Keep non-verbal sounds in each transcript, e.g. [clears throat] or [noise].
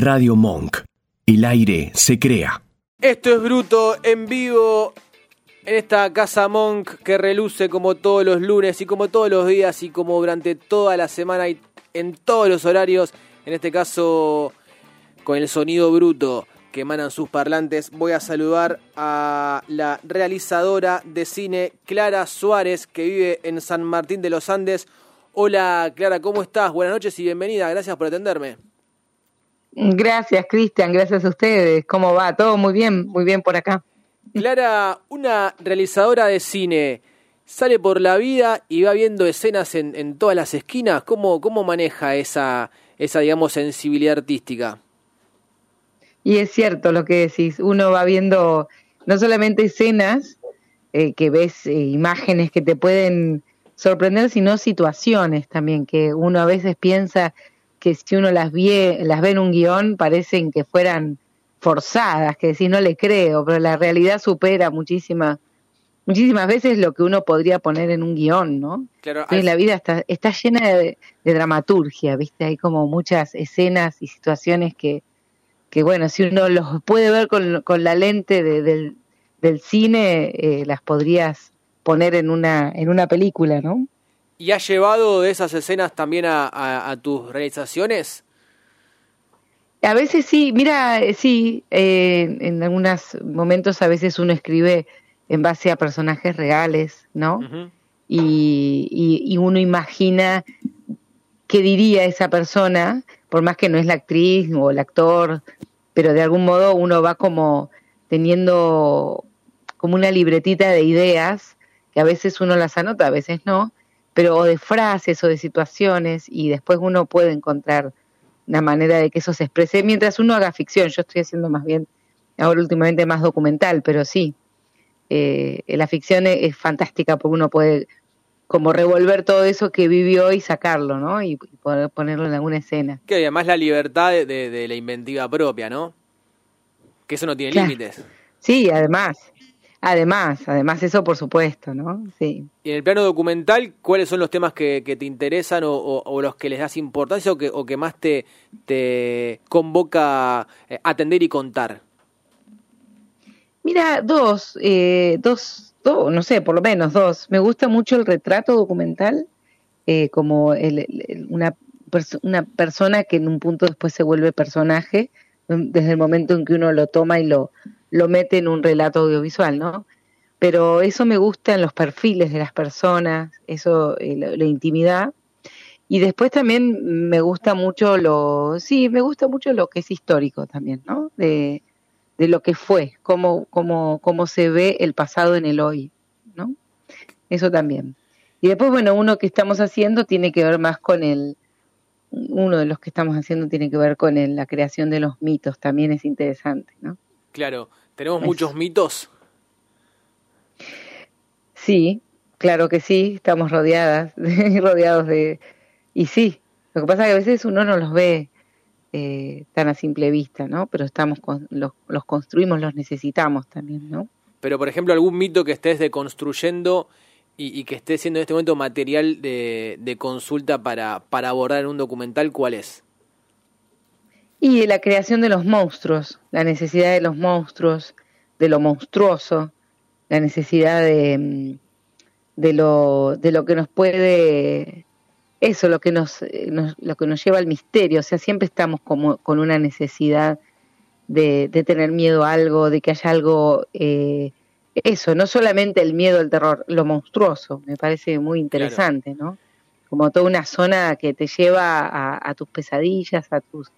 Radio Monk. El aire se crea. Esto es Bruto en vivo en esta casa Monk que reluce como todos los lunes y como todos los días y como durante toda la semana y en todos los horarios. En este caso con el sonido bruto que emanan sus parlantes. Voy a saludar a la realizadora de cine Clara Suárez que vive en San Martín de los Andes. Hola Clara, ¿cómo estás? Buenas noches y bienvenida. Gracias por atenderme. Gracias, Cristian, gracias a ustedes. ¿Cómo va? Todo muy bien, muy bien por acá. Clara, una realizadora de cine, sale por la vida y va viendo escenas en, todas las esquinas. ¿Cómo, cómo maneja esa, esa, digamos, sensibilidad artística? Y es cierto lo que decís, uno va viendo no solamente escenas, eh, que ves eh, imágenes que te pueden sorprender, sino situaciones también, que uno a veces piensa que si uno las ve, las ve en un guion parecen que fueran forzadas, que decís no le creo, pero la realidad supera muchísimas muchísimas veces lo que uno podría poner en un guion, ¿no? Claro, la vida está, está llena de, dramaturgia, ¿viste? Hay como muchas escenas y situaciones que, que bueno, si uno los puede ver con, con la lente del, del, cine, eh, las podrías poner en una, en una película, ¿no? ¿Y has llevado de esas escenas también a, tus realizaciones? A veces sí, mira, eh, sí, eh, en algunos momentos a veces uno escribe en base a personajes reales, ¿no? y, y, uno imagina qué diría esa persona, por más que no es la actriz o el actor, pero de algún modo uno va como teniendo como una libretita de ideas, que a veces uno las anota, a veces no, pero de frases o de situaciones y después uno puede encontrar una manera de que eso se exprese mientras uno haga ficción. Yo estoy haciendo más bien, ahora últimamente más documental, pero sí, eh, la ficción es, fantástica porque uno puede como revolver todo eso que vivió y sacarlo, ¿no? Y, poder ponerlo en alguna escena. Que además la libertad de, la inventiva propia, ¿no? Que eso no tiene límites. Sí, además. Además, además eso por supuesto, ¿no? Sí. Y en el plano documental, ¿cuáles son los temas que, te interesan o, los que les das importancia o que, o que más te, te convoca eh, atender y contar? Mira, dos, eh, dos, dos, no sé, por lo menos dos. Me gusta mucho el retrato documental, eh, como el, una, una persona que en un punto después se vuelve personaje, desde el momento en que uno lo toma y lo lo mete en un relato audiovisual, ¿no? Pero eso me gusta en los perfiles de las personas, eso, eh, la, intimidad. Y después también me gusta mucho lo, sí, me gusta mucho lo que es histórico también, ¿no? De, de lo que fue, cómo, cómo, cómo se ve el pasado en el hoy, ¿no? Eso también. Y después, bueno, uno que estamos haciendo tiene que ver más con el, uno de los que estamos haciendo tiene que ver con el, la creación de los mitos, también es interesante, ¿no? Claro, ¿tenemos muchos mitos? Sí, claro que sí, estamos rodeadas, [laughs] rodeados de... Y sí, lo que pasa es que a veces uno no los ve eh, tan a simple vista, ¿no? Pero estamos los, los, construimos, los necesitamos también, ¿no? Pero, por ejemplo, algún mito que estés deconstruyendo y, y que esté siendo en este momento material de, de consulta para, para abordar en un documental, ¿cuál es? Y la creación de los monstruos, la necesidad de los monstruos, de lo monstruoso, la necesidad de, mm, de, lo, de lo que nos puede, eso, lo que nos, lo que nos lleva al misterio. O sea, siempre estamos como con una necesidad de, de tener miedo a algo, de que haya algo, eh, eso, no solamente el miedo al terror, lo monstruoso, me parece muy interesante, ¿no? Como toda una zona que te lleva a tus pesadillas, a tus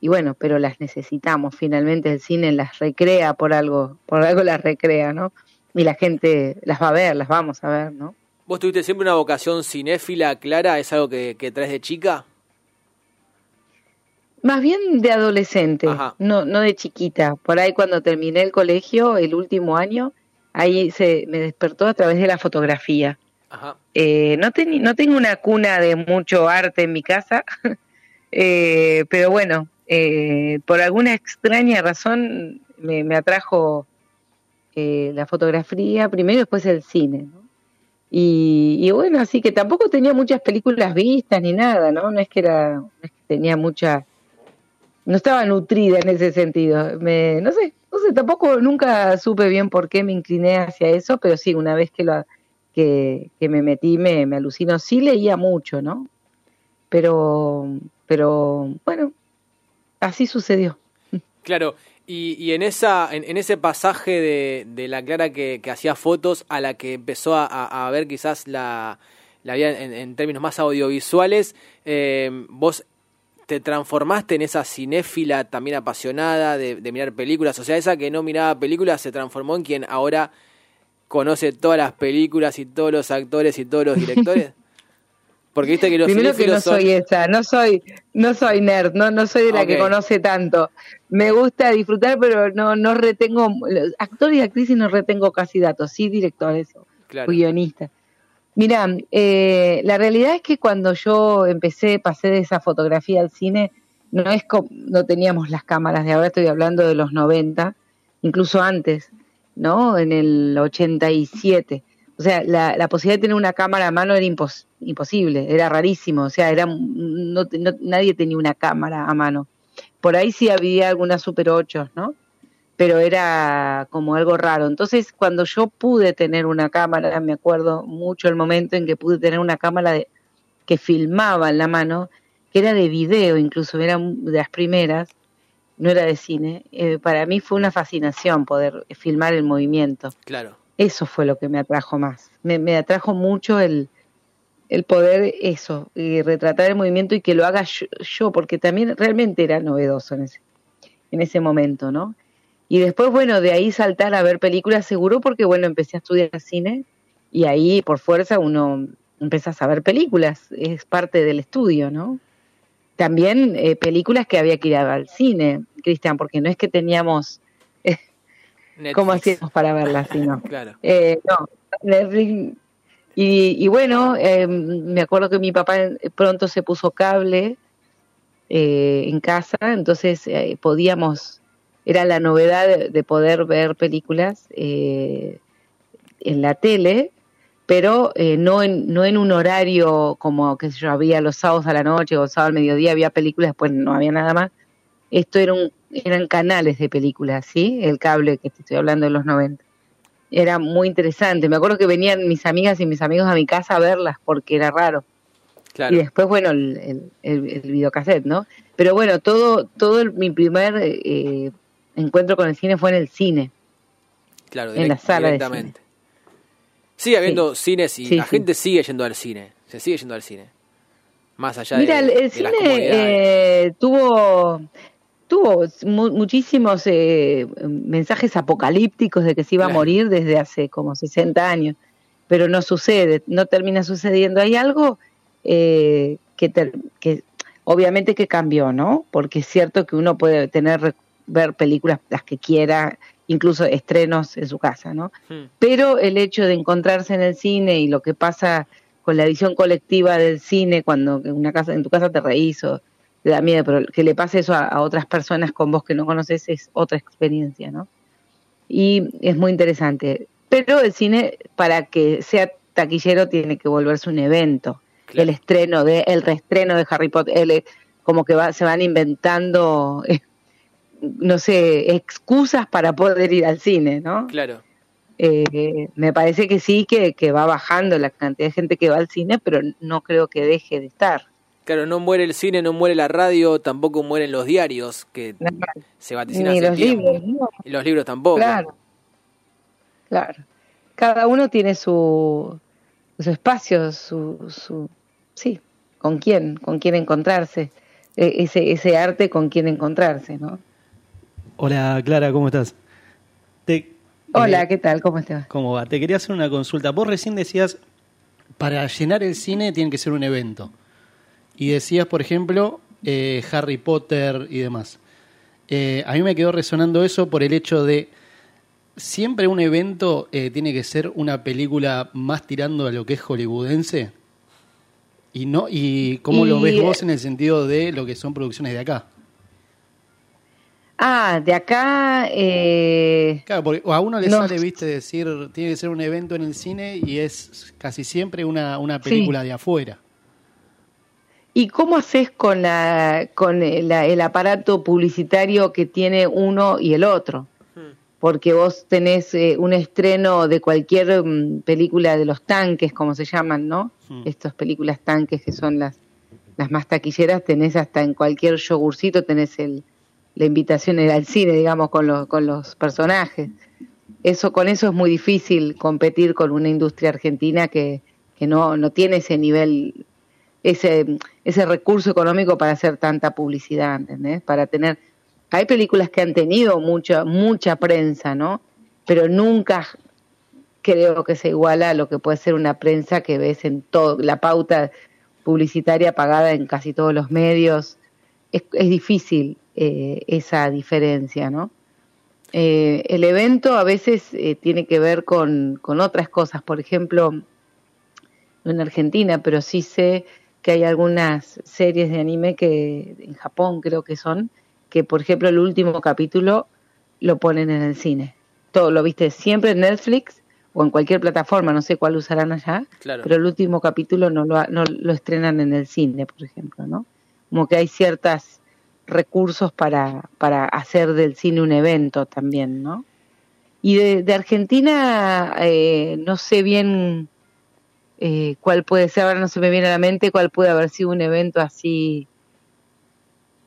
y bueno, pero las necesitamos, finalmente el cine las recrea por algo, por algo las recrea, ¿no? Y la gente las va a ver, las vamos a ver, ¿no? ¿Vos tuviste siempre una vocación cinéfila, Clara? ¿Es algo que, que traes de chica? Más bien de adolescente, no, no de chiquita. Por ahí cuando terminé el colegio, el último año, ahí se me despertó a través de la fotografía. Ajá. Eh, no, no tengo una cuna de mucho arte en mi casa, [laughs] eh, pero bueno, eh, por alguna extraña razón me, atrajo eh, la fotografía primero y después el cine. Y, bueno, así que tampoco tenía muchas películas vistas ni nada, ¿no? No es que era, no es que tenía mucha, no estaba nutrida en ese sentido. Me, no sé, no sé, tampoco nunca supe bien por qué me incliné hacia eso, pero sí, una vez que lo que, que me metí me, me alucinó. Sí leía mucho, ¿no? Pero, pero bueno, así sucedió. Claro, y, y en, esa, en, ese pasaje de, de la Clara que, que, hacía fotos a la que empezó a, a ver quizás la, la vida en, en términos más audiovisuales, eh, vos te transformaste en esa cinéfila también apasionada de, de, mirar películas, o sea, esa que no miraba películas se transformó en quien ahora conoce todas las películas y todos los actores y todos los [laughs] directores. Porque viste que los Primero que no soy esa, no soy, no soy nerd, no, no soy de la okay. que conoce tanto. Me gusta disfrutar, pero no, no retengo, actores y actrices no retengo casi datos, sí directores claro. o guionistas. Mira, eh, la realidad es que cuando yo empecé, pasé de esa fotografía al cine, no es como, no teníamos las cámaras de ahora, estoy hablando de los 90, incluso antes, ¿no? En el 87 o sea, la, posibilidad de tener una cámara a mano era impos, imposible, era rarísimo, o sea, era no, no, nadie tenía una cámara a mano. Por ahí sí había algunas Super 8, ¿no? Pero era como algo raro. Entonces, cuando yo pude tener una cámara, me acuerdo mucho el momento en que pude tener una cámara de, que filmaba en la mano, que era de video, incluso era de las primeras, no era de cine. Eh, para mí fue una fascinación poder filmar el movimiento. Claro. Eso fue lo que me atrajo más. Me, me atrajo mucho el, el poder eso, y retratar el movimiento y que lo haga yo, porque también realmente era novedoso en ese, en ese momento, ¿no? Y después, bueno, de ahí saltar a ver películas seguro porque, bueno, empecé a estudiar cine y ahí por fuerza uno empieza a ver películas, es parte del estudio, ¿no? También eh, películas que había que ir al cine, Cristian, porque no es que teníamos... Eh, Netflix. ¿Cómo hacíamos para verla si no? [laughs] claro. Eh, no, Netflix. Y, y bueno, eh, me acuerdo que mi papá pronto se puso cable eh, en casa, entonces eh, podíamos, era la novedad de, de poder ver películas eh, en la tele, pero no, en, no en un horario como que yo había los sábados a la noche o sábado al mediodía, había películas, después no había nada más. Esto era un, eran canales de películas, ¿sí? El cable que te estoy hablando de los 90. Era muy interesante. Me acuerdo que venían mis amigas y mis amigos a mi casa a verlas porque era raro. Claro. Y después, bueno, el, el, el, el videocassette, ¿no? Pero bueno, todo, todo el, mi primer eh, encuentro con el cine fue en el cine. Claro, en la sala directamente. De cine. Sigue habiendo sí. cines y sí, la sí. gente sigue yendo al cine. Se sigue yendo al cine. Más allá Mira, de, el, de cine eh, tuvo tuvo mu muchísimos eh, mensajes apocalípticos de que se iba claro. a morir desde hace como 60 años, pero no sucede, no termina sucediendo. Hay algo eh, que, que obviamente que cambió, ¿no? Porque es cierto que uno puede tener ver películas las que quiera, incluso estrenos en su casa, ¿no? Hmm. Pero el hecho de encontrarse en el cine y lo que pasa con la visión colectiva del cine cuando en una casa en tu casa te reís o te da miedo, pero que le pase eso a, a, otras personas con vos que no conoces es otra experiencia, ¿no? Y es muy interesante. Pero el cine, para que sea taquillero, tiene que volverse un evento. Claro. El estreno, de, el reestreno de Harry Potter, el, como que va, se van inventando, eh, no sé, excusas para poder ir al cine, ¿no? Claro. Eh, me parece que sí, que, que va bajando la cantidad de gente que va al cine, pero no creo que deje de estar. Claro, no muere el cine, no muere la radio, tampoco mueren los diarios que no, se vaticinan Ni los libros, no. Y los libros tampoco. Claro, claro. Cada uno tiene su, su espacio, su, su, sí, con quién, con quién encontrarse, e, ese, ese arte con quién encontrarse, ¿no? Hola Clara, ¿cómo estás? Te, Hola, eh, ¿qué tal? ¿Cómo estás? ¿Cómo va? Te quería hacer una consulta. Vos recién decías, para llenar el cine tiene que ser un evento y decías, por ejemplo, eh, Harry Potter y demás. Eh, a mí me quedó resonando eso por el hecho de siempre un evento eh, tiene que ser una película más tirando a lo que es hollywoodense. Y no y cómo y, lo ves vos en el sentido de lo que son producciones de acá. Ah, de acá. Eh, claro, porque a uno le no. sale, viste, decir, tiene que ser un evento en el cine y es casi siempre una, una película sí. de afuera. ¿Y cómo haces con, la, con el, aparato publicitario que tiene uno y el otro? Hmm. Porque vos tenés eh, un estreno de cualquier mm, película de los tanques, como se llaman, ¿no? Hmm. Estas películas tanques que son las, las más taquilleras, tenés hasta en cualquier yogurcito, tenés el, la invitación al cine, digamos, con los, con los personajes. Eso, con eso es muy difícil competir con una industria argentina que, que no, no tiene ese nivel ese, ese recurso económico para hacer tanta publicidad, ¿entendés? Para tener... Hay películas que han tenido mucha, mucha prensa, ¿no? Pero nunca creo que se iguala a lo que puede ser una prensa que ves en todo, la pauta publicitaria pagada en casi todos los medios. Es, difícil eh, esa diferencia, ¿no? Eh, el evento a veces eh, tiene que ver con, con otras cosas, por ejemplo, en Argentina, pero sí sé que hay algunas series de anime que en Japón creo que son, que por ejemplo el último capítulo lo ponen en el cine. Todo lo viste siempre en Netflix o en cualquier plataforma, no sé cuál usarán allá, pero el último capítulo no lo, no lo estrenan en el cine, por ejemplo, ¿no? Como que hay ciertos recursos para, para hacer del cine un evento también, ¿no? Y de, de Argentina, eh, no sé bien eh, cuál puede ser, ahora no se me viene a la mente, cuál puede haber sido un evento así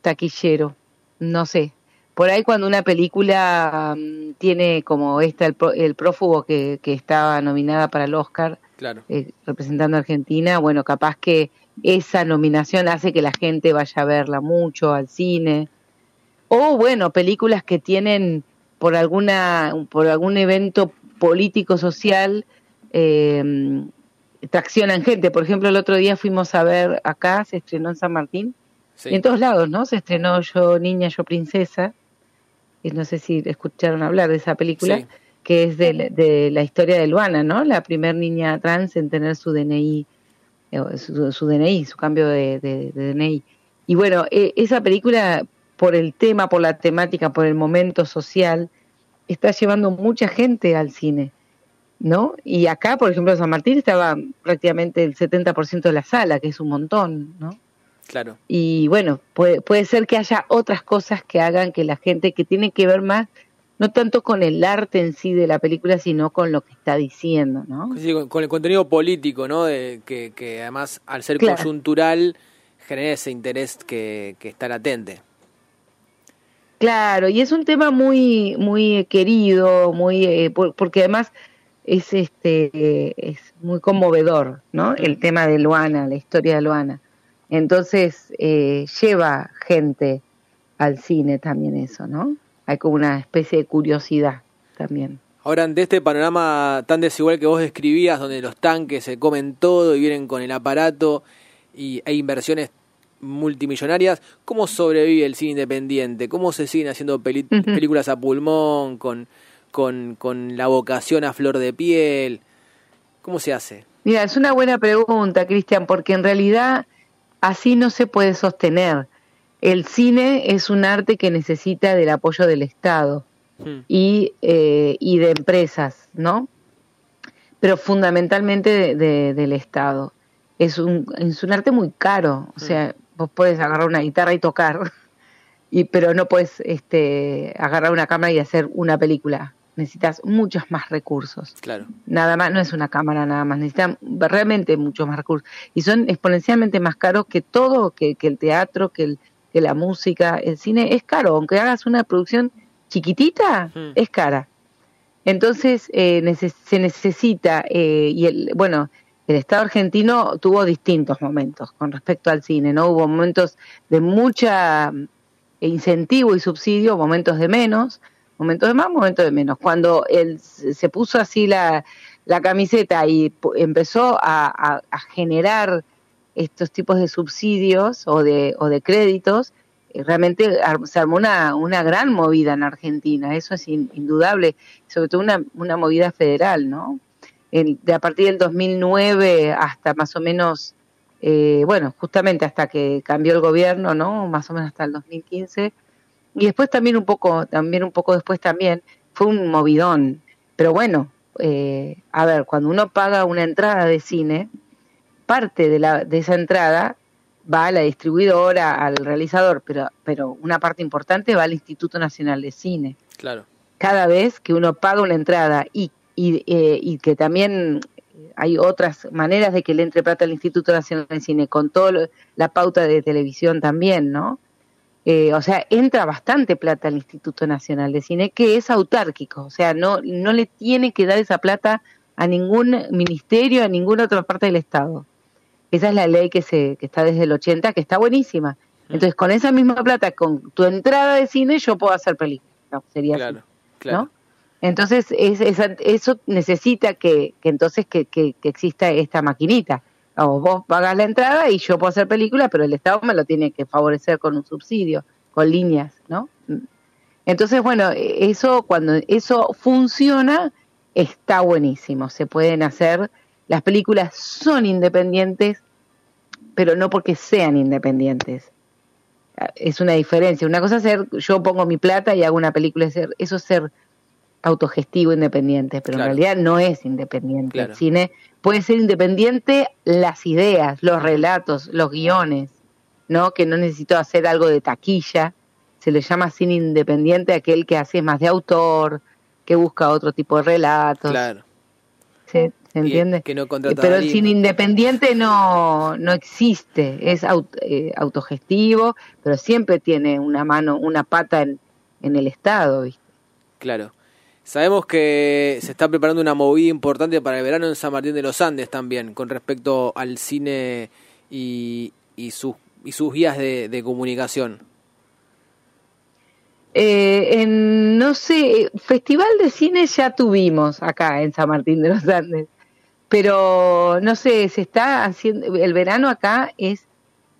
taquillero, no sé. Por ahí cuando una película mm, tiene como esta, el, prófugo que, que, estaba nominada para el Oscar, eh, representando a Argentina, bueno, capaz que esa nominación hace que la gente vaya a verla mucho al cine. O bueno, películas que tienen por alguna por algún evento político social eh, traccionan gente. Por ejemplo, el otro día fuimos a ver acá, se estrenó en San Martín, y en todos lados, ¿no? Se estrenó Yo Niña, Yo Princesa, y no sé si escucharon hablar de esa película, que es de, la historia de Luana, ¿no? La primer niña trans en tener su DNI, eh, su, DNI, su cambio de, de, DNI. Y bueno, e, esa película, por el tema, por la temática, por el momento social, está llevando mucha gente al cine ¿no? Y acá, por ejemplo, en San Martín estaba prácticamente el 70% de la sala, que es un montón, ¿no? Claro. Y bueno, puede, puede ser que haya otras cosas que hagan que la gente que tiene que ver más, no tanto con el arte en sí de la película, sino con lo que está diciendo, ¿no? con, el contenido político, ¿no? De, que, que además, al ser coyuntural, genera ese interés que, que está latente. Claro, y es un tema muy, muy querido, muy, eh, porque además es este es muy conmovedor, ¿no? El tema de Luana, la historia de Luana. Entonces eh, lleva gente al cine también eso, ¿no? Hay como una especie de curiosidad también. Ahora, ante este panorama tan desigual que vos describías, donde los tanques se comen todo y vienen con el aparato y hay inversiones multimillonarias, ¿cómo sobrevive el cine independiente? ¿Cómo se siguen haciendo películas a pulmón con con, con la vocación a flor de piel? ¿Cómo se hace? Mira, es una buena pregunta, Cristian, porque en realidad así no se puede sostener. El cine es un arte que necesita del apoyo del Estado hmm. y, eh, y de empresas, ¿no? Pero fundamentalmente del Estado. Es un, es un arte muy caro, o hmm. sea, vos puedes agarrar una guitarra y tocar, [laughs] y, pero no puedes este, agarrar una cámara y hacer una película necesitas muchos más recursos. Claro. Nada más, no es una cámara nada más, necesitan realmente muchos más recursos. Y son exponencialmente más caros que todo, que, que el teatro, que, el, que la música, el cine, es caro. Aunque hagas una producción chiquitita, hmm. es cara. Entonces eh, se necesita, eh, y el, bueno, el Estado argentino tuvo distintos momentos con respecto al cine, ¿no? Hubo momentos de mucha incentivo y subsidio, momentos de menos, momentos de más, momentos de menos. Cuando él se puso así la, la camiseta y empezó a, generar estos tipos de subsidios o de, o de créditos, eh, realmente se armó una, una gran movida en Argentina, eso es indudable, sobre todo una, una movida federal, ¿no? de a partir del 2009 hasta más o menos, eh, bueno, justamente hasta que cambió el gobierno, ¿no? Más o menos hasta el 2015, y después también un poco, también un poco después también, fue un movidón. Pero bueno, eh, a ver, cuando uno paga una entrada de cine, parte de, la, de esa entrada va a la distribuidora, al realizador, pero, pero una parte importante va al Instituto Nacional de Cine. Claro. Cada vez que uno paga una entrada y, y, eh, y que también hay otras maneras de que le entre plata al Instituto Nacional de Cine, con toda la pauta de televisión también, ¿no? Eh, o sea, entra bastante plata al Instituto Nacional de Cine, que es autárquico, o sea, no, no le tiene que dar esa plata a ningún ministerio, a ninguna otra parte del Estado. Esa es la ley que, se, que está desde el 80, que está buenísima. Mm. Entonces, con esa misma plata, con tu entrada de cine, yo puedo hacer películas. No, sería claro, claro. ¿no? Entonces, es, es, eso necesita que, que entonces que, que, que, exista esta maquinita. O vos pagas la entrada y yo puedo hacer películas, pero el Estado me lo tiene que favorecer con un subsidio, con líneas, ¿no? Entonces, bueno, eso cuando eso funciona está buenísimo. Se pueden hacer, las películas son independientes, pero no porque sean independientes. Es una diferencia. Una cosa es ser, yo pongo mi plata y hago una película, eso es ser autogestivo independiente, pero Claro. en realidad no es independiente. Claro. El cine puede ser independiente las ideas, los relatos, los guiones, ¿no? Que no necesito hacer algo de taquilla. Se le llama cine independiente a aquel que hace más de autor, que busca otro tipo de relatos. Claro. ¿Se, se entiende? que no Eh, Pero el cine independiente no, no existe, es aut- eh, autogestivo, pero siempre tiene una mano, una pata en, en el Estado, ¿viste? Claro. Sabemos que se está preparando una movida importante para el verano en San Martín de los Andes también, con respecto al cine y, y, sus, y sus guías de, de comunicación. Eh, en, no sé, festival de cine ya tuvimos acá en San Martín de los Andes, pero no sé, se está haciendo, el verano acá es,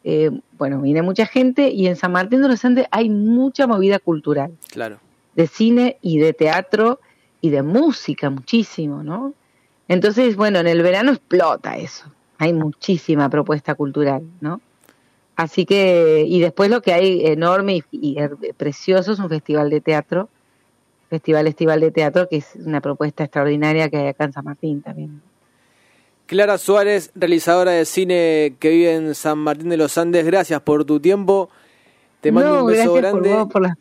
eh, bueno, viene mucha gente y en San Martín de los Andes hay mucha movida cultural, Claro. De cine y de teatro y de música, muchísimo, ¿no? Entonces, bueno, en el verano explota eso, hay muchísima propuesta cultural, ¿no? Así que, y después lo que hay enorme y, precioso es un festival de teatro, Festival Estival de Teatro, que es una propuesta extraordinaria que hay acá en San Martín también. Clara Suárez, realizadora de cine que vive en San Martín de los Andes, gracias por tu tiempo. Te mando No, un beso gracias grande. por vos, por las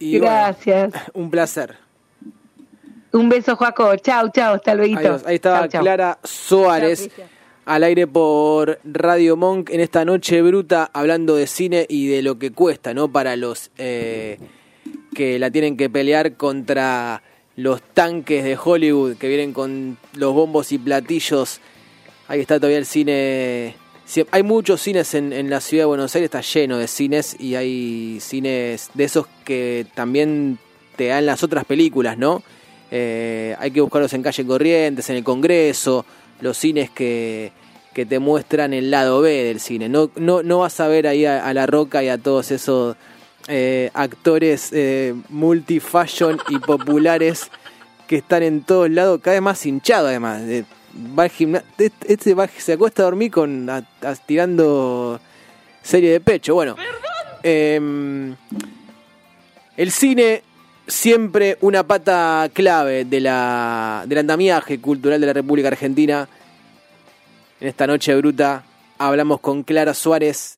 bueno, Gracias. [clears throat] un placer. Un beso, Joaco. Chau, chau, hasta luego. Adiós. Ahí estaba Clara Suárez Chau, Cristian. al aire por Radio Monk en esta noche bruta hablando de cine y de lo que cuesta, ¿no? Para los eh, que la tienen que pelear contra los tanques de Hollywood que vienen con los bombos y platillos. Ahí está todavía el cine. Hay muchos cines en, en la ciudad de Buenos Aires, está lleno de cines y hay cines de esos que también te dan las otras películas, ¿no? Eh, hay que buscarlos en calle Corrientes, en el Congreso, los cines que, que te muestran el lado B del cine. No, no, no vas a ver ahí a, La Roca y a todos esos eh, actores eh, multifashion y populares que están en todos lados, cada vez más hinchado además. Va al gimna- este, este va- se acuesta a dormir con a- a- tirando serie de pecho. Bueno, em, el cine siempre una pata clave de la, del andamiaje cultural de la República Argentina. En esta noche bruta hablamos con Clara Suárez